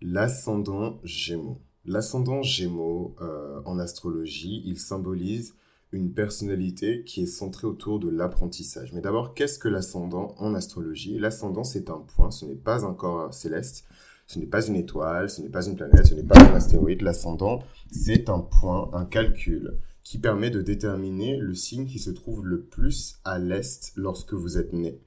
L'ascendant Gémeaux. L'ascendant Gémeaux, euh, en astrologie, il symbolise une personnalité qui est centrée autour de l'apprentissage. Mais d'abord, qu'est-ce que l'ascendant en astrologie? L'ascendant, c'est un point, ce n'est pas un corps céleste, ce n'est pas une étoile, ce n'est pas une planète, ce n'est pas un astéroïde. L'ascendant, c'est un point, un calcul qui permet de déterminer le signe qui se trouve le plus à l'est lorsque vous êtes né.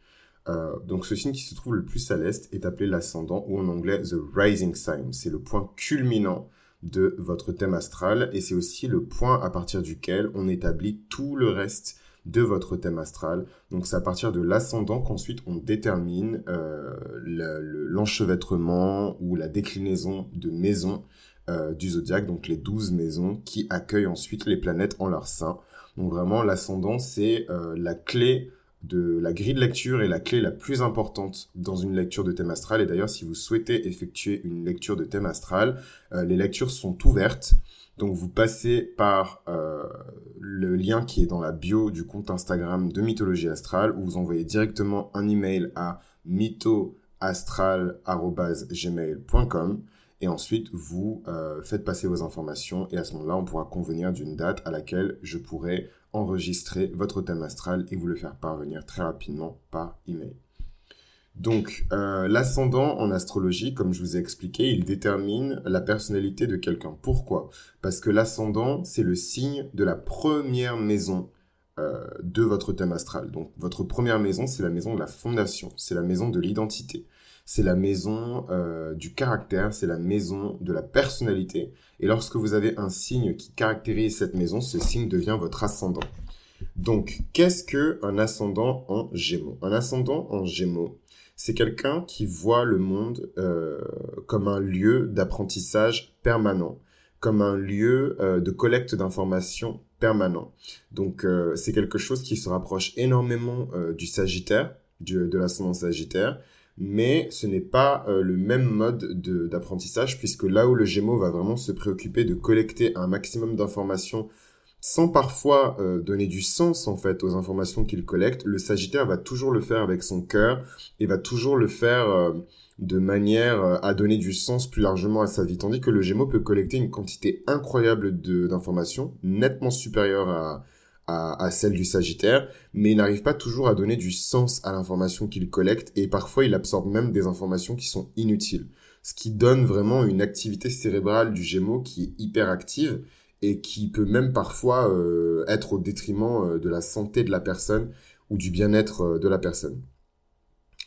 Euh, donc ce signe qui se trouve le plus à l'est est appelé l'ascendant ou en anglais the rising sign. C'est le point culminant de votre thème astral et c'est aussi le point à partir duquel on établit tout le reste de votre thème astral. Donc c'est à partir de l'ascendant qu'ensuite on détermine euh, l'enchevêtrement ou la déclinaison de maisons euh, du zodiaque, donc les 12 maisons qui accueillent ensuite les planètes en leur sein. Donc vraiment l'ascendant c'est euh, la clé de la grille de lecture est la clé la plus importante dans une lecture de thème astral. Et d'ailleurs, si vous souhaitez effectuer une lecture de thème astral, euh, les lectures sont ouvertes. Donc vous passez par euh, le lien qui est dans la bio du compte Instagram de Mythologie Astrale où vous envoyez directement un email à mythoastral.gmail.com et ensuite vous euh, faites passer vos informations et à ce moment-là on pourra convenir d'une date à laquelle je pourrai enregistrer votre thème astral et vous le faire parvenir très rapidement par email. Donc, euh, l'ascendant en astrologie, comme je vous ai expliqué, il détermine la personnalité de quelqu'un. Pourquoi? Parce que l'ascendant, c'est le signe de la première maison euh, de votre thème astral. Donc, votre première maison, c'est la maison de la fondation, c'est la maison de l'identité c'est la maison euh, du caractère, c'est la maison de la personnalité. Et lorsque vous avez un signe qui caractérise cette maison, ce signe devient votre ascendant. Donc, qu'est-ce que un ascendant en Gémeaux? Un ascendant en Gémeaux, c'est quelqu'un qui voit le monde euh, comme un lieu d'apprentissage permanent, comme un lieu euh, de collecte d'informations permanent. Donc, c'est quelque chose qui se rapproche énormément du Sagittaire, de l'ascendant Sagittaire, mais ce n'est pas euh, le même mode d'apprentissage puisque là où le Gémeaux va vraiment se préoccuper de collecter un maximum d'informations sans parfois euh, donner du sens en fait aux informations qu'il collecte, le Sagittaire va toujours le faire avec son cœur et va toujours le faire euh, de manière à donner du sens plus largement à sa vie, tandis que le Gémeaux peut collecter une quantité incroyable d'informations, nettement supérieure à, à, celle du Sagittaire, mais il n'arrive pas toujours à donner du sens à l'information qu'il collecte et parfois il absorbe même des informations qui sont inutiles. Ce qui donne vraiment une activité cérébrale du Gémeaux qui est hyper active et qui peut même parfois euh, être au détriment euh, de la santé de la personne ou du bien-être euh, de la personne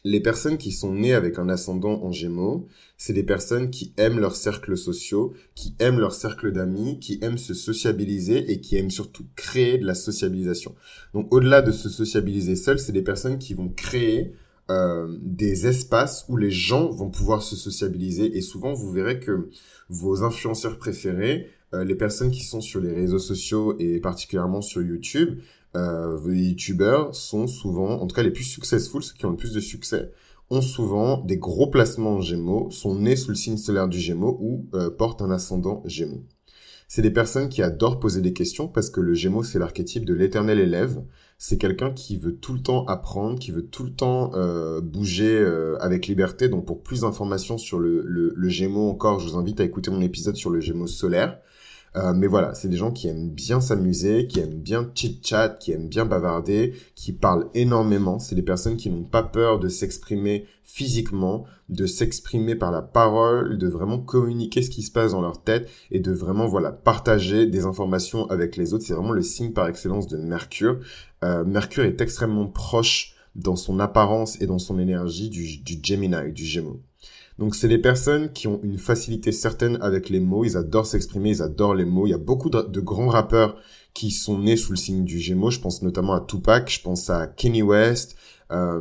les personnes qui sont nées avec un ascendant en gémeaux, c'est des personnes qui aiment leurs cercles sociaux, qui aiment leur cercle d'amis, qui aiment se sociabiliser et qui aiment surtout créer de la sociabilisation. Donc au-delà de se sociabiliser seul, c'est des personnes qui vont créer euh, des espaces où les gens vont pouvoir se sociabiliser et souvent vous verrez que vos influenceurs préférés, euh, les personnes qui sont sur les réseaux sociaux et particulièrement sur YouTube, euh, les youtubeurs sont souvent, en tout cas les plus successful, ceux qui ont le plus de succès, ont souvent des gros placements en gémeaux, sont nés sous le signe solaire du gémeaux ou euh, portent un ascendant gémeaux. C'est des personnes qui adorent poser des questions parce que le gémeaux, c'est l'archétype de l'éternel élève. C'est quelqu'un qui veut tout le temps apprendre, qui veut tout le temps euh, bouger euh, avec liberté. Donc pour plus d'informations sur le, le, le gémeaux encore, je vous invite à écouter mon épisode sur le gémeaux solaire. Euh, mais voilà, c'est des gens qui aiment bien s'amuser, qui aiment bien chit-chat, qui aiment bien bavarder, qui parlent énormément. C'est des personnes qui n'ont pas peur de s'exprimer physiquement, de s'exprimer par la parole, de vraiment communiquer ce qui se passe dans leur tête et de vraiment voilà partager des informations avec les autres. C'est vraiment le signe par excellence de Mercure. Euh, Mercure est extrêmement proche dans son apparence et dans son énergie du, du Gemini, du Gémeaux. Donc c'est les personnes qui ont une facilité certaine avec les mots, ils adorent s'exprimer, ils adorent les mots. Il y a beaucoup de, grands rappeurs qui sont nés sous le signe du Gémeaux. Je pense notamment à Tupac, je pense à Kenny West. Euh,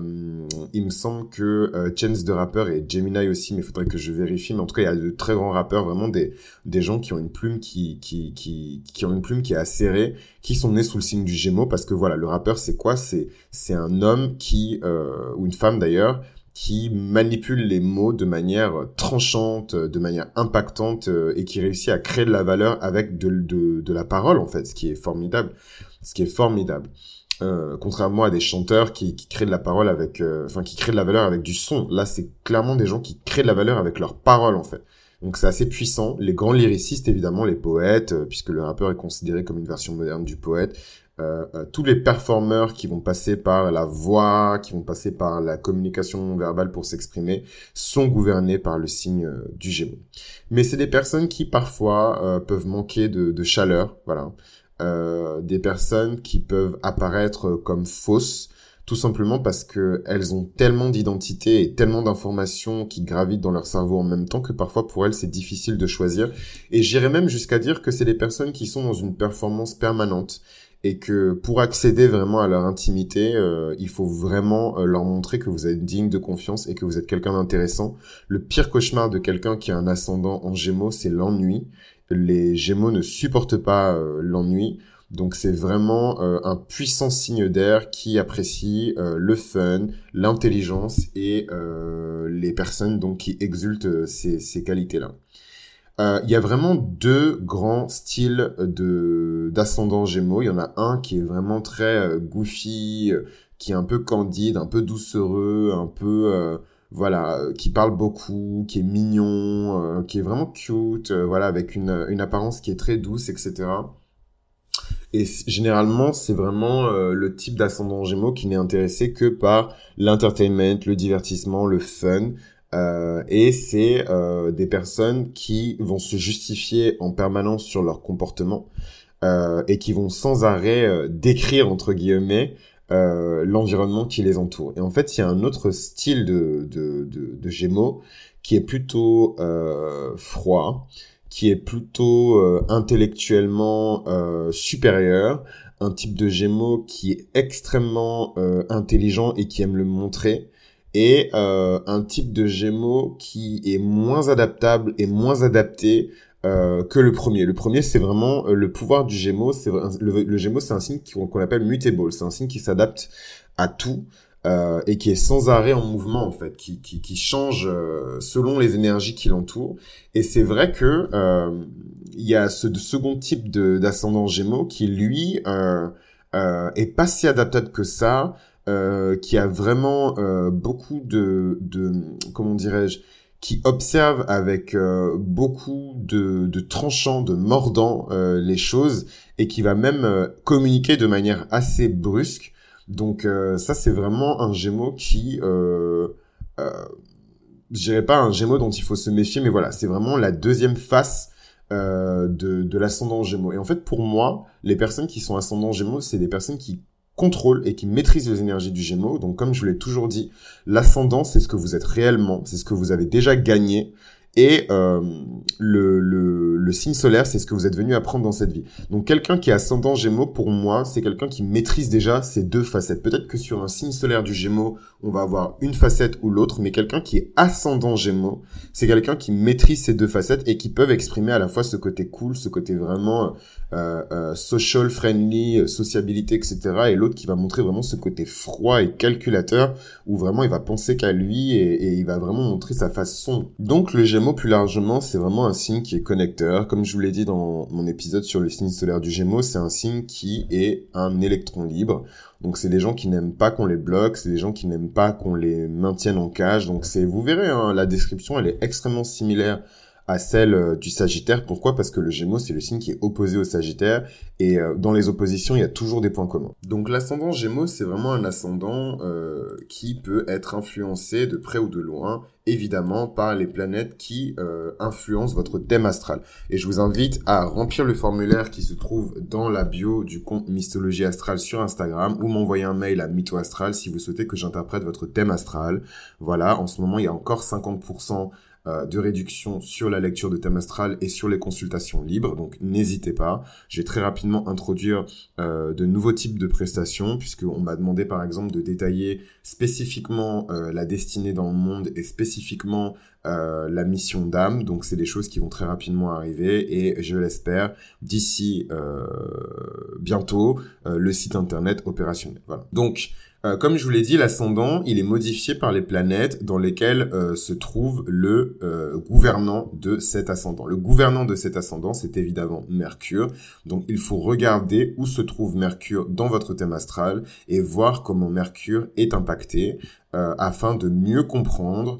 il me semble que euh, Chance de rappeur et Gemini aussi, mais il faudrait que je vérifie. Mais en tout cas, il y a de très grands rappeurs, vraiment des des gens qui ont une plume qui qui qui qui ont une plume qui est acérée, qui sont nés sous le signe du Gémeaux parce que voilà, le rappeur c'est quoi? C'est c'est un homme qui euh, ou une femme d'ailleurs qui manipule les mots de manière tranchante, de manière impactante euh, et qui réussit à créer de la valeur avec de, de, de la parole en fait, ce qui est formidable, ce qui est formidable. Euh, contrairement à des chanteurs qui, qui créent de la parole avec, euh, enfin qui créent de la valeur avec du son. Là, c'est clairement des gens qui créent de la valeur avec leur parole en fait. Donc c'est assez puissant. Les grands lyricistes, évidemment, les poètes, puisque le rappeur est considéré comme une version moderne du poète, euh, euh, tous les performeurs qui vont passer par la voix, qui vont passer par la communication verbale pour s'exprimer, sont gouvernés par le signe euh, du Gémeaux. Mais c'est des personnes qui parfois peuvent manquer de, de chaleur, voilà. des personnes qui peuvent apparaître comme fausses, tout simplement parce que elles ont tellement d'identité et tellement d'informations qui gravitent dans leur cerveau en même temps que parfois pour elles c'est difficile de choisir. Et j'irais même jusqu'à dire que c'est des personnes qui sont dans une performance permanente et que pour accéder vraiment à leur intimité, euh, il faut vraiment euh, leur montrer que vous êtes digne de confiance et que vous êtes quelqu'un d'intéressant. Le pire cauchemar de quelqu'un qui a un ascendant en Gémeaux, c'est l'ennui. Les Gémeaux ne supportent pas euh, l'ennui. Donc c'est vraiment un puissant signe d'air qui apprécie le fun, l'intelligence et les personnes donc qui exultent ces, ces qualités-là. Euh, il y a vraiment deux grands styles de d'ascendant Gémeaux. Il y en a un qui est vraiment très euh, goofy, euh, qui est un peu candide, un peu doucereux, un peu voilà, qui parle beaucoup, qui est mignon, qui est vraiment cute, voilà, avec une, une apparence qui est très douce, etc. Et généralement, c'est vraiment le type d'ascendant Gémeaux qui n'est intéressé que par l'entertainment, le divertissement, le fun. Euh, et c'est euh, des personnes qui vont se justifier en permanence sur leur comportement euh, et qui vont sans arrêt euh, décrire entre guillemets euh, l'environnement qui les entoure. Et en fait, il y a un autre style de, de, de, de Gémeaux qui est plutôt froid, qui est plutôt intellectuellement supérieur, un type de Gémeaux qui est extrêmement intelligent et qui aime le montrer et euh, un type de Gémeaux qui est moins adaptable et moins adapté euh, que le premier. Le premier, c'est vraiment euh, le pouvoir du Gémeaux. C'est le, Gémeaux, c'est un signe qu'on appelle mutable. C'est un signe qui s'adapte à tout euh, et qui est sans arrêt en mouvement en fait, qui qui, qui change euh, selon les énergies qui l'entourent. Et c'est vrai que euh, il y a ce second type d'ascendant Gémeaux qui lui est pas si adaptable que ça. Euh, qui a vraiment euh, beaucoup de, de comment dirais-je, qui observe avec euh, beaucoup de, de tranchants, de mordants les choses et qui va même communiquer de manière assez brusque. Donc ça c'est vraiment un Gémeaux qui euh, je dirais pas un Gémeaux dont il faut se méfier, mais voilà, c'est vraiment la deuxième face euh, de, de l'ascendant Gémeaux. Et en fait, pour moi, les personnes qui sont ascendant Gémeaux, c'est des personnes qui contrôle et qui maîtrise les énergies du Gémeaux. Donc comme je vous l'ai toujours dit, l'ascendant, c'est ce que vous êtes réellement, c'est ce que vous avez déjà gagné et euh, le, le, le, signe solaire, c'est ce que vous êtes venu apprendre dans cette vie. Donc quelqu'un qui est ascendant Gémeaux, pour moi, c'est quelqu'un qui maîtrise déjà ces deux facettes. Peut-être que sur un signe solaire du Gémeaux, on va avoir une facette ou l'autre, mais quelqu'un qui est ascendant Gémeaux, c'est quelqu'un qui maîtrise ces deux facettes et qui peuvent exprimer à la fois ce côté cool, ce côté vraiment euh, euh, social, friendly, sociabilité, etc. Et l'autre qui va montrer vraiment ce côté froid et calculateur, où vraiment il va penser qu'à lui et, il va vraiment montrer sa sombre. Donc le Gémeaux plus largement, c'est vraiment un signe qui est connecteur. Comme je vous l'ai dit dans mon épisode sur le signe solaire du Gémeaux, c'est un signe qui est un électron libre. Donc c'est des gens qui n'aiment pas qu'on les bloque, c'est des gens qui n'aiment pas qu'on les maintienne en cage. Donc c'est, vous verrez, hein, la description, elle est extrêmement similaire à celle euh, du Sagittaire. Pourquoi? Parce que le Gémeaux, c'est le signe qui est opposé au Sagittaire. Et euh, dans les oppositions, il y a toujours des points communs. Donc l'ascendant Gémeaux, c'est vraiment un ascendant euh, qui peut être influencé de près ou de loin, évidemment, par les planètes qui influencent votre thème astral. Et je vous invite à remplir le formulaire qui se trouve dans la bio du compte Mystologie Astrale sur Instagram ou m'envoyer un mail à Mytho Astral si vous souhaitez que j'interprète votre thème astral. Voilà, en ce moment, il y a encore 50% euh, de réduction sur la lecture de thème astral et sur les consultations libres. Donc n'hésitez pas. Je vais très rapidement introduire euh, de nouveaux types de prestations puisqu'on m'a demandé par exemple de détailler spécifiquement euh, la destinée dans le monde et spécifiquement la mission d'âme. Donc c'est des choses qui vont très rapidement arriver et je l'espère d'ici bientôt le site internet opérationnel. Voilà. Donc euh, comme je vous l'ai dit, l'ascendant, il est modifié par les planètes dans lesquelles euh, se trouve le euh, gouvernant de cet ascendant. Le gouvernant de cet ascendant, c'est évidemment Mercure. Donc il faut regarder où se trouve Mercure dans votre thème astral et voir comment Mercure est impacté afin de mieux comprendre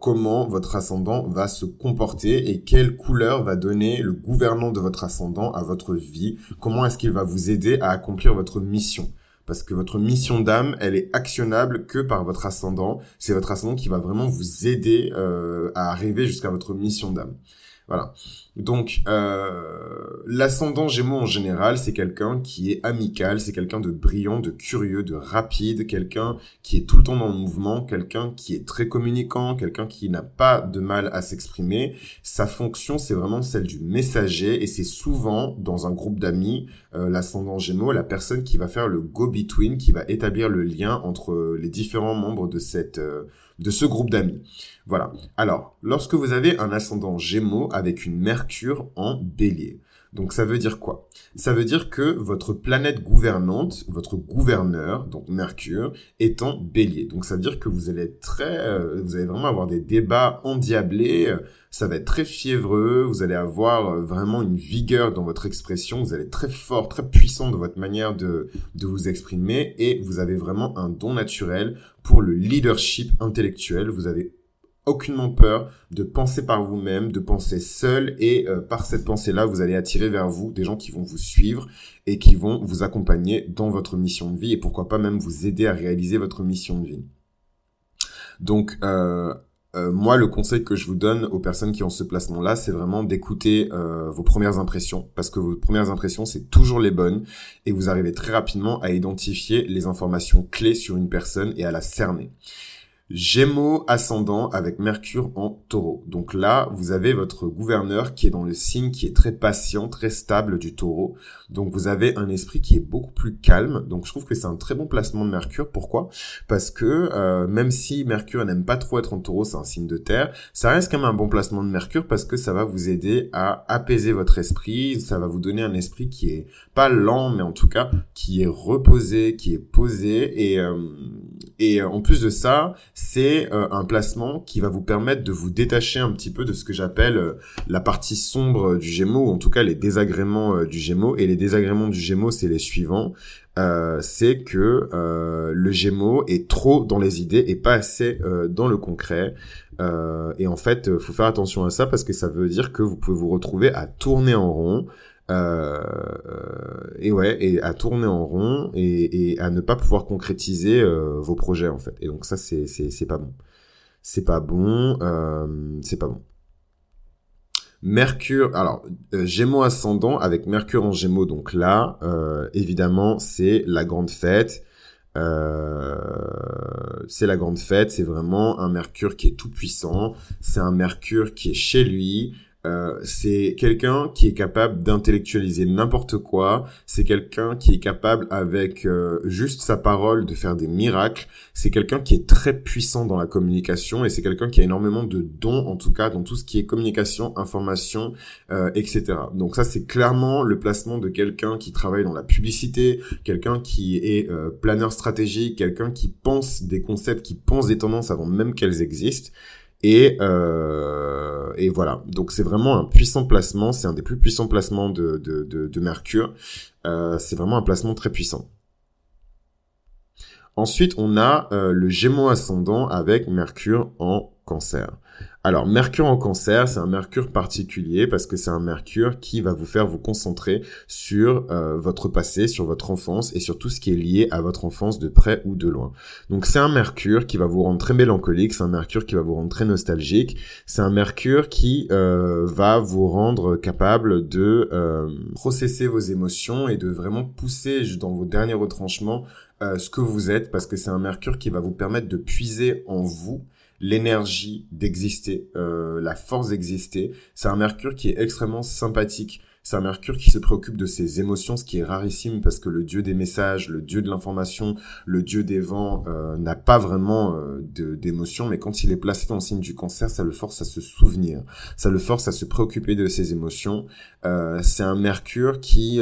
comment votre ascendant va se comporter et quelle couleur va donner le gouvernant de votre ascendant à votre vie, comment est-ce qu'il va vous aider à accomplir votre mission? Parce que votre mission d'âme, elle est actionnable que par votre ascendant. C'est votre ascendant qui va vraiment vous aider euh, à arriver jusqu'à votre mission d'âme. Voilà. Donc, euh, l'ascendant Gémeaux en général, c'est quelqu'un qui est amical, c'est quelqu'un de brillant, de curieux, de rapide, quelqu'un qui est tout le temps dans le mouvement, quelqu'un qui est très communicant, quelqu'un qui n'a pas de mal à s'exprimer. Sa fonction, c'est vraiment celle du messager et c'est souvent dans un groupe d'amis, euh, l'ascendant Gémeaux, la personne qui va faire le go-between, qui va établir le lien entre les différents membres de cette euh, de ce groupe d'amis. Voilà. Alors, lorsque vous avez un ascendant Gémeaux avec une Mercure en Bélier, donc ça veut dire quoi? Ça veut dire que votre planète gouvernante, votre gouverneur, donc Mercure, est en Bélier. Donc ça veut dire que vous allez très, euh, vous allez vraiment avoir des débats endiablés. Euh, ça va être très fiévreux. Vous allez avoir euh, vraiment une vigueur dans votre expression. Vous allez être très fort, très puissant dans votre manière de de vous exprimer et vous avez vraiment un don naturel pour le leadership intellectuel. Vous avez aucunement peur de penser par vous-même, de penser seul et euh, par cette pensée-là, vous allez attirer vers vous des gens qui vont vous suivre et qui vont vous accompagner dans votre mission de vie et pourquoi pas même vous aider à réaliser votre mission de vie. Donc euh, euh, moi, le conseil que je vous donne aux personnes qui ont ce placement-là, c'est vraiment d'écouter vos premières impressions, parce que vos premières impressions, c'est toujours les bonnes, et vous arrivez très rapidement à identifier les informations clés sur une personne et à la cerner. Gémeaux ascendant avec Mercure en taureau. Donc là, vous avez votre gouverneur qui est dans le signe qui est très patient, très stable du taureau. Donc vous avez un esprit qui est beaucoup plus calme. Donc je trouve que c'est un très bon placement de Mercure. Pourquoi? Parce que euh, même si Mercure n'aime pas trop être en taureau, c'est un signe de terre, ça reste quand même un bon placement de Mercure parce que ça va vous aider à apaiser votre esprit. Ça va vous donner un esprit qui est pas lent, mais en tout cas qui est reposé, qui est posé. Et, euh, et en plus de ça, c'est euh, un placement qui va vous permettre de vous détacher un petit peu de ce que j'appelle euh, la partie sombre du Gémeaux, ou en tout cas les désagréments euh, du Gémeaux. Et les désagréments du Gémeaux, c'est les suivants. c'est que le Gémeaux est trop dans les idées et pas assez dans le concret. et en fait, faut faire attention à ça parce que ça veut dire que vous pouvez vous retrouver à tourner en rond. Euh, et ouais, et à tourner en rond et, et à ne pas pouvoir concrétiser euh, vos projets en fait. Et donc ça c'est c'est pas bon. C'est pas bon. Euh, c'est pas bon. Mercure, alors Gémeaux ascendant avec Mercure en Gémeaux, donc là, évidemment, c'est la grande fête. Euh, c'est la grande fête, c'est vraiment un Mercure qui est tout puissant, c'est un Mercure qui est chez lui, euh, c'est quelqu'un qui est capable d'intellectualiser n'importe quoi. C'est quelqu'un qui est capable avec euh, juste sa parole de faire des miracles. C'est quelqu'un qui est très puissant dans la communication et c'est quelqu'un qui a énormément de dons en tout cas dans tout ce qui est communication, information, euh, etc. Donc ça c'est clairement le placement de quelqu'un qui travaille dans la publicité, quelqu'un qui est planeur stratégique, quelqu'un qui pense des concepts, qui pense des tendances avant même qu'elles existent. Et, euh, et voilà. Donc c'est vraiment un puissant placement. C'est un des plus puissants placements de, de, de, Mercure. Euh, c'est vraiment un placement très puissant. Ensuite, on a euh, le Gémeaux ascendant avec Mercure en Cancer. Alors, Mercure en cancer, c'est un Mercure particulier parce que c'est un Mercure qui va vous faire vous concentrer sur euh, votre passé, sur votre enfance et sur tout ce qui est lié à votre enfance de près ou de loin. Donc c'est un Mercure qui va vous rendre très mélancolique, c'est un Mercure qui va vous rendre très nostalgique, c'est un Mercure qui euh, va vous rendre capable de euh, processer vos émotions et de vraiment pousser dans vos derniers retranchements ce que vous êtes parce que c'est un Mercure qui va vous permettre de puiser en vous l'énergie d'exister, euh, la force d'exister. C'est un Mercure qui est extrêmement sympathique. C'est un Mercure qui se préoccupe de ses émotions, ce qui est rarissime parce que le dieu des messages, le dieu de l'information, le dieu des vents euh, n'a pas vraiment euh, d'émotions, mais quand il est placé dans le signe du cancer, ça le force à se souvenir, ça le force à se préoccuper de ses émotions. Euh, c'est un Mercure qui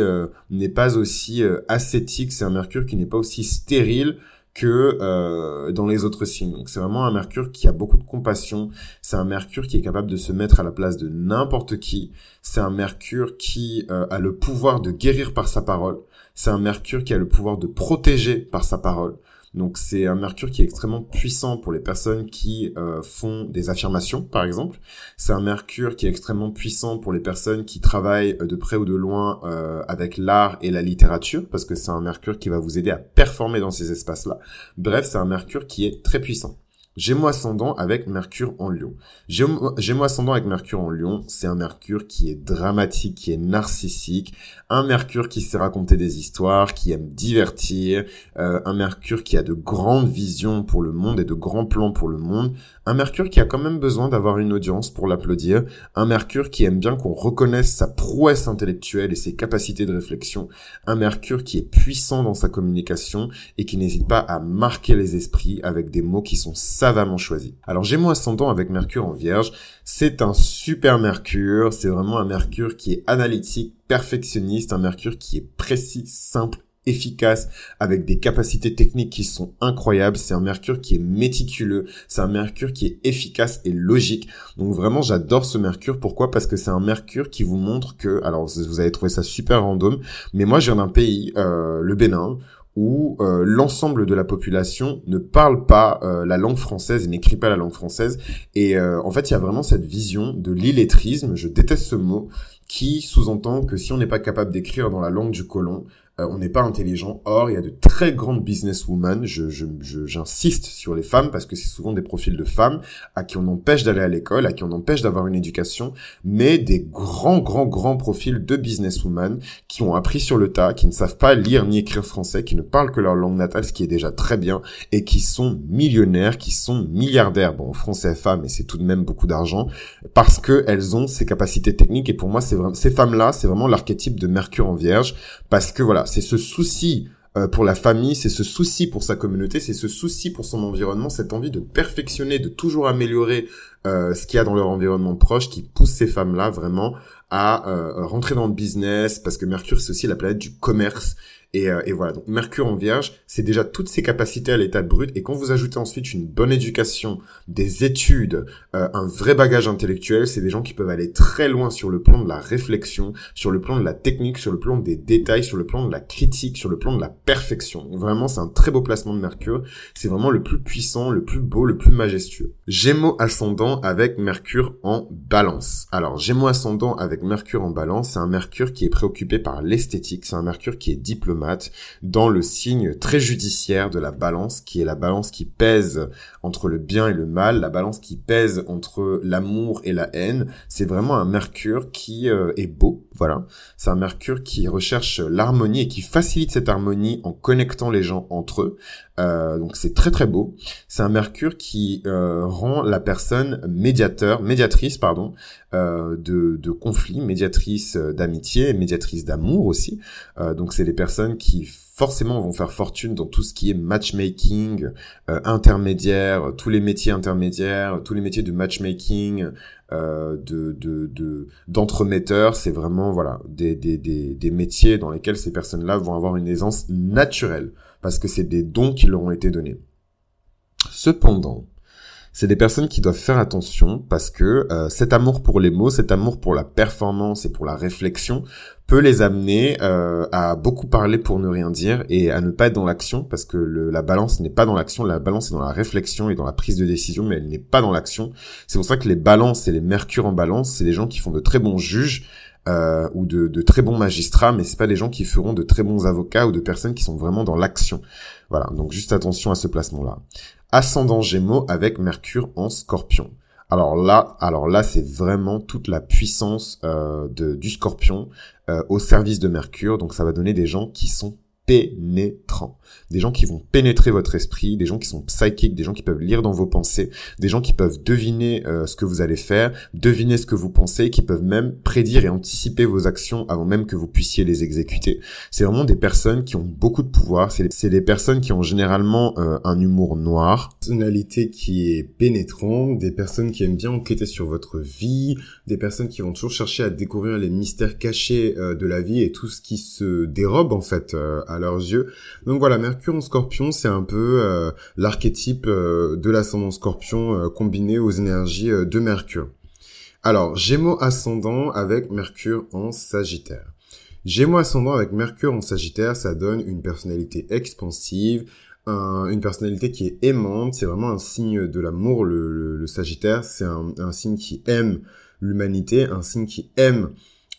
n'est pas aussi ascétique, c'est un Mercure qui n'est pas aussi stérile que euh, dans les autres signes. Donc c'est vraiment un Mercure qui a beaucoup de compassion, c'est un Mercure qui est capable de se mettre à la place de n'importe qui, c'est un Mercure qui euh, a le pouvoir de guérir par sa parole, c'est un Mercure qui a le pouvoir de protéger par sa parole. Donc c'est un Mercure qui est extrêmement puissant pour les personnes qui euh, font des affirmations, par exemple. C'est un Mercure qui est extrêmement puissant pour les personnes qui travaillent euh, de près ou de loin euh, avec l'art et la littérature, parce que c'est un Mercure qui va vous aider à performer dans ces espaces-là. Bref, c'est un Mercure qui est très puissant. Gémeaux ascendant avec Mercure en Lion. Gémeaux ascendant avec Mercure en Lion, c'est un Mercure qui est dramatique, qui est narcissique, un Mercure qui sait raconter des histoires, qui aime divertir, euh, un Mercure qui a de grandes visions pour le monde et de grands plans pour le monde, un Mercure qui a quand même besoin d'avoir une audience pour l'applaudir, un Mercure qui aime bien qu'on reconnaisse sa prouesse intellectuelle et ses capacités de réflexion, un Mercure qui est puissant dans sa communication et qui n'hésite pas à marquer les esprits avec des mots qui sont savamment choisis. Alors Gémeaux ascendant avec Mercure en Vierge, c'est un super Mercure, c'est vraiment un Mercure qui est analytique, perfectionniste, un Mercure qui est précis, simple efficace, avec des capacités techniques qui sont incroyables. C'est un Mercure qui est méticuleux, c'est un Mercure qui est efficace et logique. Donc vraiment, j'adore ce Mercure. Pourquoi? Parce que c'est un Mercure qui vous montre que, alors vous avez trouvé ça super random, mais moi je viens d'un pays, euh, le Bénin, où euh, l'ensemble de la population ne parle pas euh, la langue française et n'écrit pas la langue française. Et en fait, il y a vraiment cette vision de l'illettrisme, je déteste ce mot, qui sous-entend que si on n'est pas capable d'écrire dans la langue du colon, euh, on n'est pas intelligent. Or, il y a de très grandes businesswomen. Je, j'insiste sur les femmes parce que c'est souvent des profils de femmes à qui on empêche d'aller à l'école, à qui on empêche d'avoir une éducation, mais des grands, grands, grands profils de businesswomen qui ont appris sur le tas, qui ne savent pas lire ni écrire français, qui ne parlent que leur langue natale, ce qui est déjà très bien, et qui sont millionnaires, qui sont milliardaires. Bon, français femmes, mais c'est tout de même beaucoup d'argent parce que elles ont ces capacités techniques. Et pour moi, c'est ces femmes-là, c'est vraiment l'archétype de Mercure en Vierge parce que voilà, c'est ce souci euh, pour la famille, c'est ce souci pour sa communauté, c'est ce souci pour son environnement, cette envie de perfectionner, de toujours améliorer euh, ce qu'il y a dans leur environnement proche qui pousse ces femmes-là vraiment à euh, rentrer dans le business parce que Mercure c'est aussi la planète du commerce et, euh, et, voilà, donc Mercure en Vierge, c'est déjà toutes ses capacités à l'état brut. Et quand vous ajoutez ensuite une bonne éducation, des études, euh, un vrai bagage intellectuel, c'est des gens qui peuvent aller très loin sur le plan de la réflexion, sur le plan de la technique, sur le plan des détails, sur le plan de la critique, sur le plan de la perfection. Vraiment, c'est un très beau placement de Mercure. C'est vraiment le plus puissant, le plus beau, le plus majestueux. Gémeaux ascendant avec Mercure en balance. Alors, Gémeaux ascendant avec Mercure en balance, c'est un Mercure qui est préoccupé par l'esthétique, c'est un Mercure qui est diplômé dans le signe très judiciaire de la balance, qui est la balance qui pèse entre le bien et le mal, la balance qui pèse entre l'amour et la haine. C'est vraiment un Mercure qui euh, est beau, voilà. C'est un Mercure qui recherche l'harmonie et qui facilite cette harmonie en connectant les gens entre eux. Euh, donc c'est très très beau. C'est un Mercure qui euh, rend la personne médiateur, médiatrice pardon, euh, de, de conflits, médiatrice d'amitié, médiatrice d'amour aussi. donc c'est les personnes qui forcément vont faire fortune dans tout ce qui est matchmaking, intermédiaire, tous les métiers intermédiaires, tous les métiers de matchmaking, de de d'entremetteurs. c'est vraiment voilà des, des, des, des métiers dans lesquels ces personnes-là vont avoir une aisance naturelle parce que c'est des dons qui leur ont été donnés. Cependant, c'est des personnes qui doivent faire attention parce que euh, cet amour pour les mots, cet amour pour la performance et pour la réflexion peut les amener euh, à beaucoup parler pour ne rien dire et à ne pas être dans l'action parce que la balance n'est pas dans l'action, la balance est dans la réflexion et dans la prise de décision mais elle n'est pas dans l'action. C'est pour ça que les balances et les mercures en balance, c'est des gens qui font de très bons juges euh, ou de, de, très bons magistrats, mais c'est pas des gens qui feront de très bons avocats ou de personnes qui sont vraiment dans l'action. Voilà, donc juste attention à ce placement-là. Ascendant Gémeaux avec Mercure en Scorpion. Alors là, alors là, c'est vraiment toute la puissance euh, du Scorpion euh, au service de Mercure. Donc ça va donner des gens qui sont pénétrants. Des gens qui vont pénétrer votre esprit, des gens qui sont psychiques, des gens qui peuvent lire dans vos pensées, des gens qui peuvent deviner euh, ce que vous allez faire, deviner ce que vous pensez, qui peuvent même prédire et anticiper vos actions avant même que vous puissiez les exécuter. C'est vraiment des personnes qui ont beaucoup de pouvoir, c'est des personnes qui ont généralement euh, un humour noir, personnalité qui est pénétrante, des personnes qui aiment bien enquêter sur votre vie, des personnes qui vont toujours chercher à découvrir les mystères cachés euh, de la vie et tout ce qui se dérobe en fait leurs yeux. Donc voilà, Mercure en Scorpion, c'est un peu euh, l'archétype euh, de l'ascendant Scorpion euh, combiné aux énergies de Mercure. Alors, Gémeaux ascendant avec Mercure en Sagittaire. Gémeaux ascendant avec Mercure en Sagittaire, ça donne une personnalité expansive, une personnalité qui est aimante, c'est vraiment un signe de l'amour, le, Sagittaire, c'est un, un signe qui aime l'humanité, un signe qui aime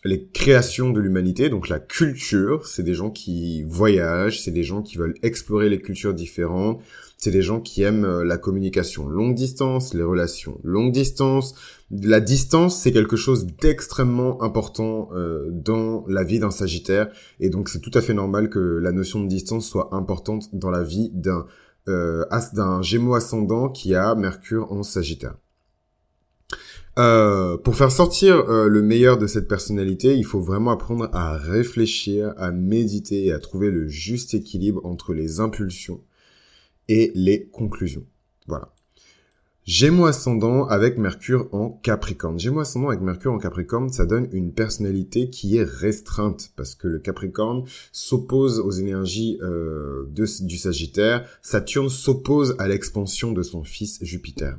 les créations de l'humanité, donc la culture, c'est des gens qui voyagent, c'est des gens qui veulent explorer les cultures différentes, c'est des gens qui aiment euh, la communication longue distance, les relations longue distance. La distance, c'est quelque chose d'extrêmement important euh, dans la vie d'un Sagittaire, et donc c'est tout à fait normal que la notion de distance soit importante dans la vie d'un euh, d'un Gémeaux ascendant qui a Mercure en Sagittaire. Euh, pour faire sortir euh, le meilleur de cette personnalité, il faut vraiment apprendre à réfléchir, à méditer et à trouver le juste équilibre entre les impulsions et les conclusions. Voilà. Gémeaux ascendant avec Mercure en Capricorne. Gémeaux ascendant avec Mercure en Capricorne, ça donne une personnalité qui est restreinte parce que le Capricorne s'oppose aux énergies euh, du Sagittaire. Saturne s'oppose à l'expansion de son fils Jupiter.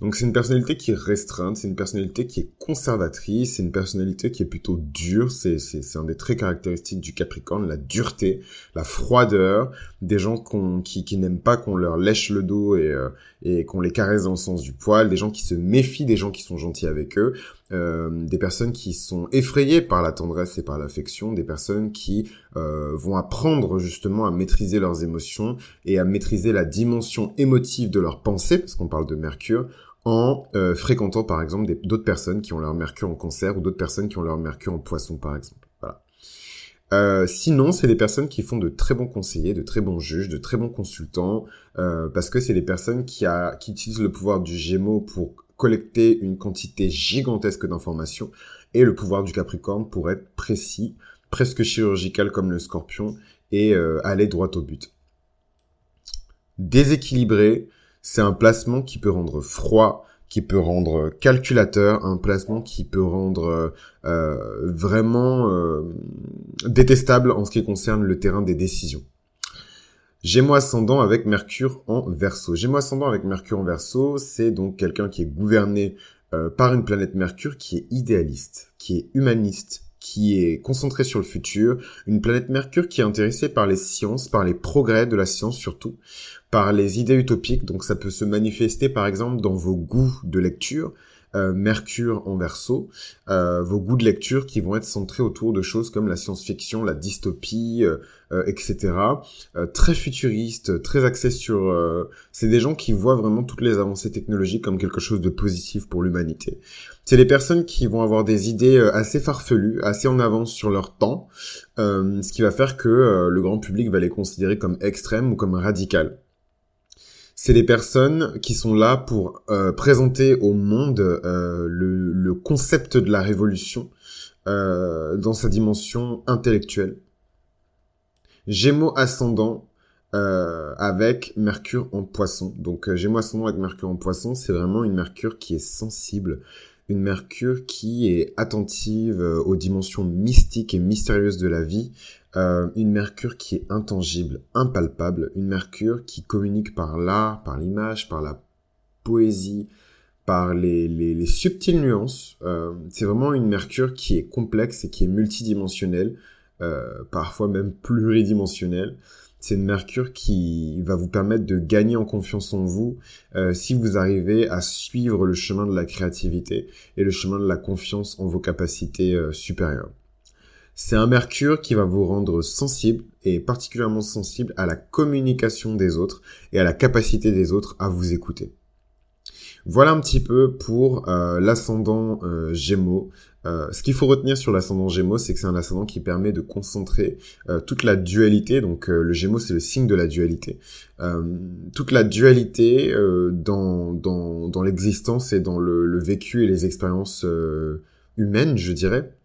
Donc c'est une personnalité qui est restreinte, c'est une personnalité qui est conservatrice, c'est une personnalité qui est plutôt dure, c'est, c'est, c'est un des traits caractéristiques du Capricorne, la dureté, la froideur, des gens qui, qui n'aiment pas qu'on leur lèche le dos et, euh, et qu'on les caresse dans le sens du poil, des gens qui se méfient des gens qui sont gentils avec eux, euh, des personnes qui sont effrayées par la tendresse et par l'affection, des personnes qui euh, vont apprendre justement à maîtriser leurs émotions et à maîtriser la dimension émotive de leurs pensées, parce qu'on parle de Mercure, en euh, fréquentant par exemple d'autres personnes qui ont leur Mercure en cancer ou d'autres personnes qui ont leur Mercure en poisson par exemple. Voilà. Euh, sinon, c'est des personnes qui font de très bons conseillers, de très bons juges, de très bons consultants, euh, parce que c'est des personnes qui, qui utilisent le pouvoir du Gémeaux pour collecter une quantité gigantesque d'informations, et le pouvoir du Capricorne pour être précis, presque chirurgical comme le Scorpion, et aller droit au but. Déséquilibré, c'est un placement qui peut rendre froid, qui peut rendre calculateur, un placement qui peut rendre euh, vraiment euh, détestable en ce qui concerne le terrain des décisions. Gémeaux ascendant avec Mercure en Verseau. Gémeaux ascendant avec Mercure en Verseau, c'est donc quelqu'un qui est gouverné euh, par une planète Mercure qui est idéaliste, qui est humaniste, qui est concentré sur le futur, une planète Mercure qui est intéressée par les sciences, par les progrès de la science surtout, par les idées utopiques, donc ça peut se manifester par exemple dans vos goûts de lecture, euh, Mercure en verso, euh, vos goûts de lecture qui vont être centrés autour de choses comme la science-fiction, la dystopie, euh, etc. très futuriste, très axé sur... c'est des gens qui voient vraiment toutes les avancées technologiques comme quelque chose de positif pour l'humanité. C'est des personnes qui vont avoir des idées assez farfelues, assez en avance sur leur temps, ce qui va faire que le grand public va les considérer comme extrêmes ou comme radicales c'est les personnes qui sont là pour euh, présenter au monde euh, le, concept de la révolution euh, dans sa dimension intellectuelle. Gémeaux ascendant avec Mercure en poisson. Donc Gémeaux ascendant avec Mercure en poisson, c'est vraiment une Mercure qui est sensible, une Mercure qui est attentive aux dimensions mystiques et mystérieuses de la vie, euh, une Mercure qui est intangible, impalpable, une Mercure qui communique par l'art, par l'image, par la poésie, par les, les, subtiles nuances. Euh, c'est vraiment une Mercure qui est complexe et qui est multidimensionnelle, euh, parfois même pluridimensionnelle. C'est une Mercure qui va vous permettre de gagner en confiance en vous si vous arrivez à suivre le chemin de la créativité et le chemin de la confiance en vos capacités supérieures. C'est un Mercure qui va vous rendre sensible et particulièrement sensible à la communication des autres et à la capacité des autres à vous écouter. Voilà un petit peu pour euh, l'ascendant euh, Gémeaux. Euh, ce qu'il faut retenir sur l'ascendant Gémeaux, c'est que c'est un ascendant qui permet de concentrer toute la dualité. Donc le Gémeaux, c'est le signe de la dualité. toute la dualité dans, l'existence et dans le, vécu et les expériences humaines, je dirais.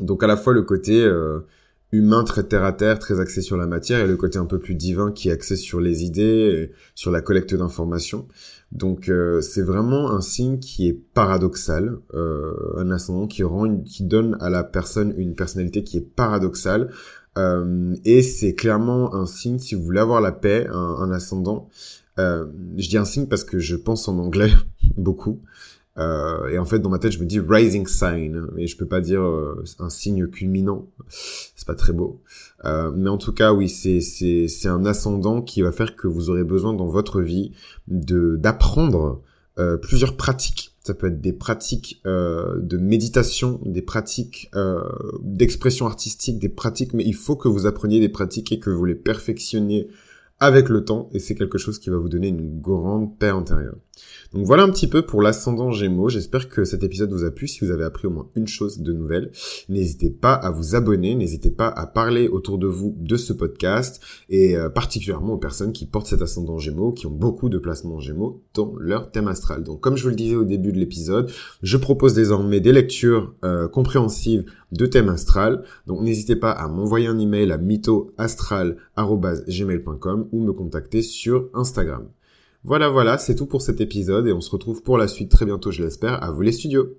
Donc à la fois le côté euh, humain très terre à terre, très axé sur la matière, et le côté un peu plus divin qui est axé sur les idées, sur la collecte d'informations. Donc euh, c'est vraiment un signe qui est paradoxal, euh, un ascendant qui rend, qui donne à la personne une personnalité qui est paradoxale. et c'est clairement un signe, si vous voulez avoir la paix, un, un ascendant. je dis un signe parce que je pense en anglais beaucoup. Euh, et en fait, dans ma tête, je me dis rising sign, mais je peux pas dire euh, un signe culminant. C'est pas très beau. Euh, mais en tout cas, oui, c'est c'est c'est un ascendant qui va faire que vous aurez besoin dans votre vie de d'apprendre euh, plusieurs pratiques. Ça peut être des pratiques euh, de méditation, des pratiques d'expression artistique, des pratiques, mais il faut que vous appreniez des pratiques et que vous les perfectionniez avec le temps, et c'est quelque chose qui va vous donner une grande paix intérieure. Donc voilà un petit peu pour l'ascendant Gémeaux. J'espère que cet épisode vous a plu. Si vous avez appris au moins une chose de nouvelle, n'hésitez pas à vous abonner, n'hésitez pas à parler autour de vous de ce podcast et euh, particulièrement aux personnes qui portent cet ascendant Gémeaux, qui ont beaucoup de placements Gémeaux dans leur thème astral. Donc comme je vous le disais au début de l'épisode, je propose désormais des lectures euh, compréhensives de thème astral. Donc n'hésitez pas à m'envoyer un email à mythoastral@gmail.com ou me contacter sur Instagram. Voilà, voilà, c'est tout pour cet épisode et on se retrouve pour la suite très bientôt, je l'espère. À vous les studios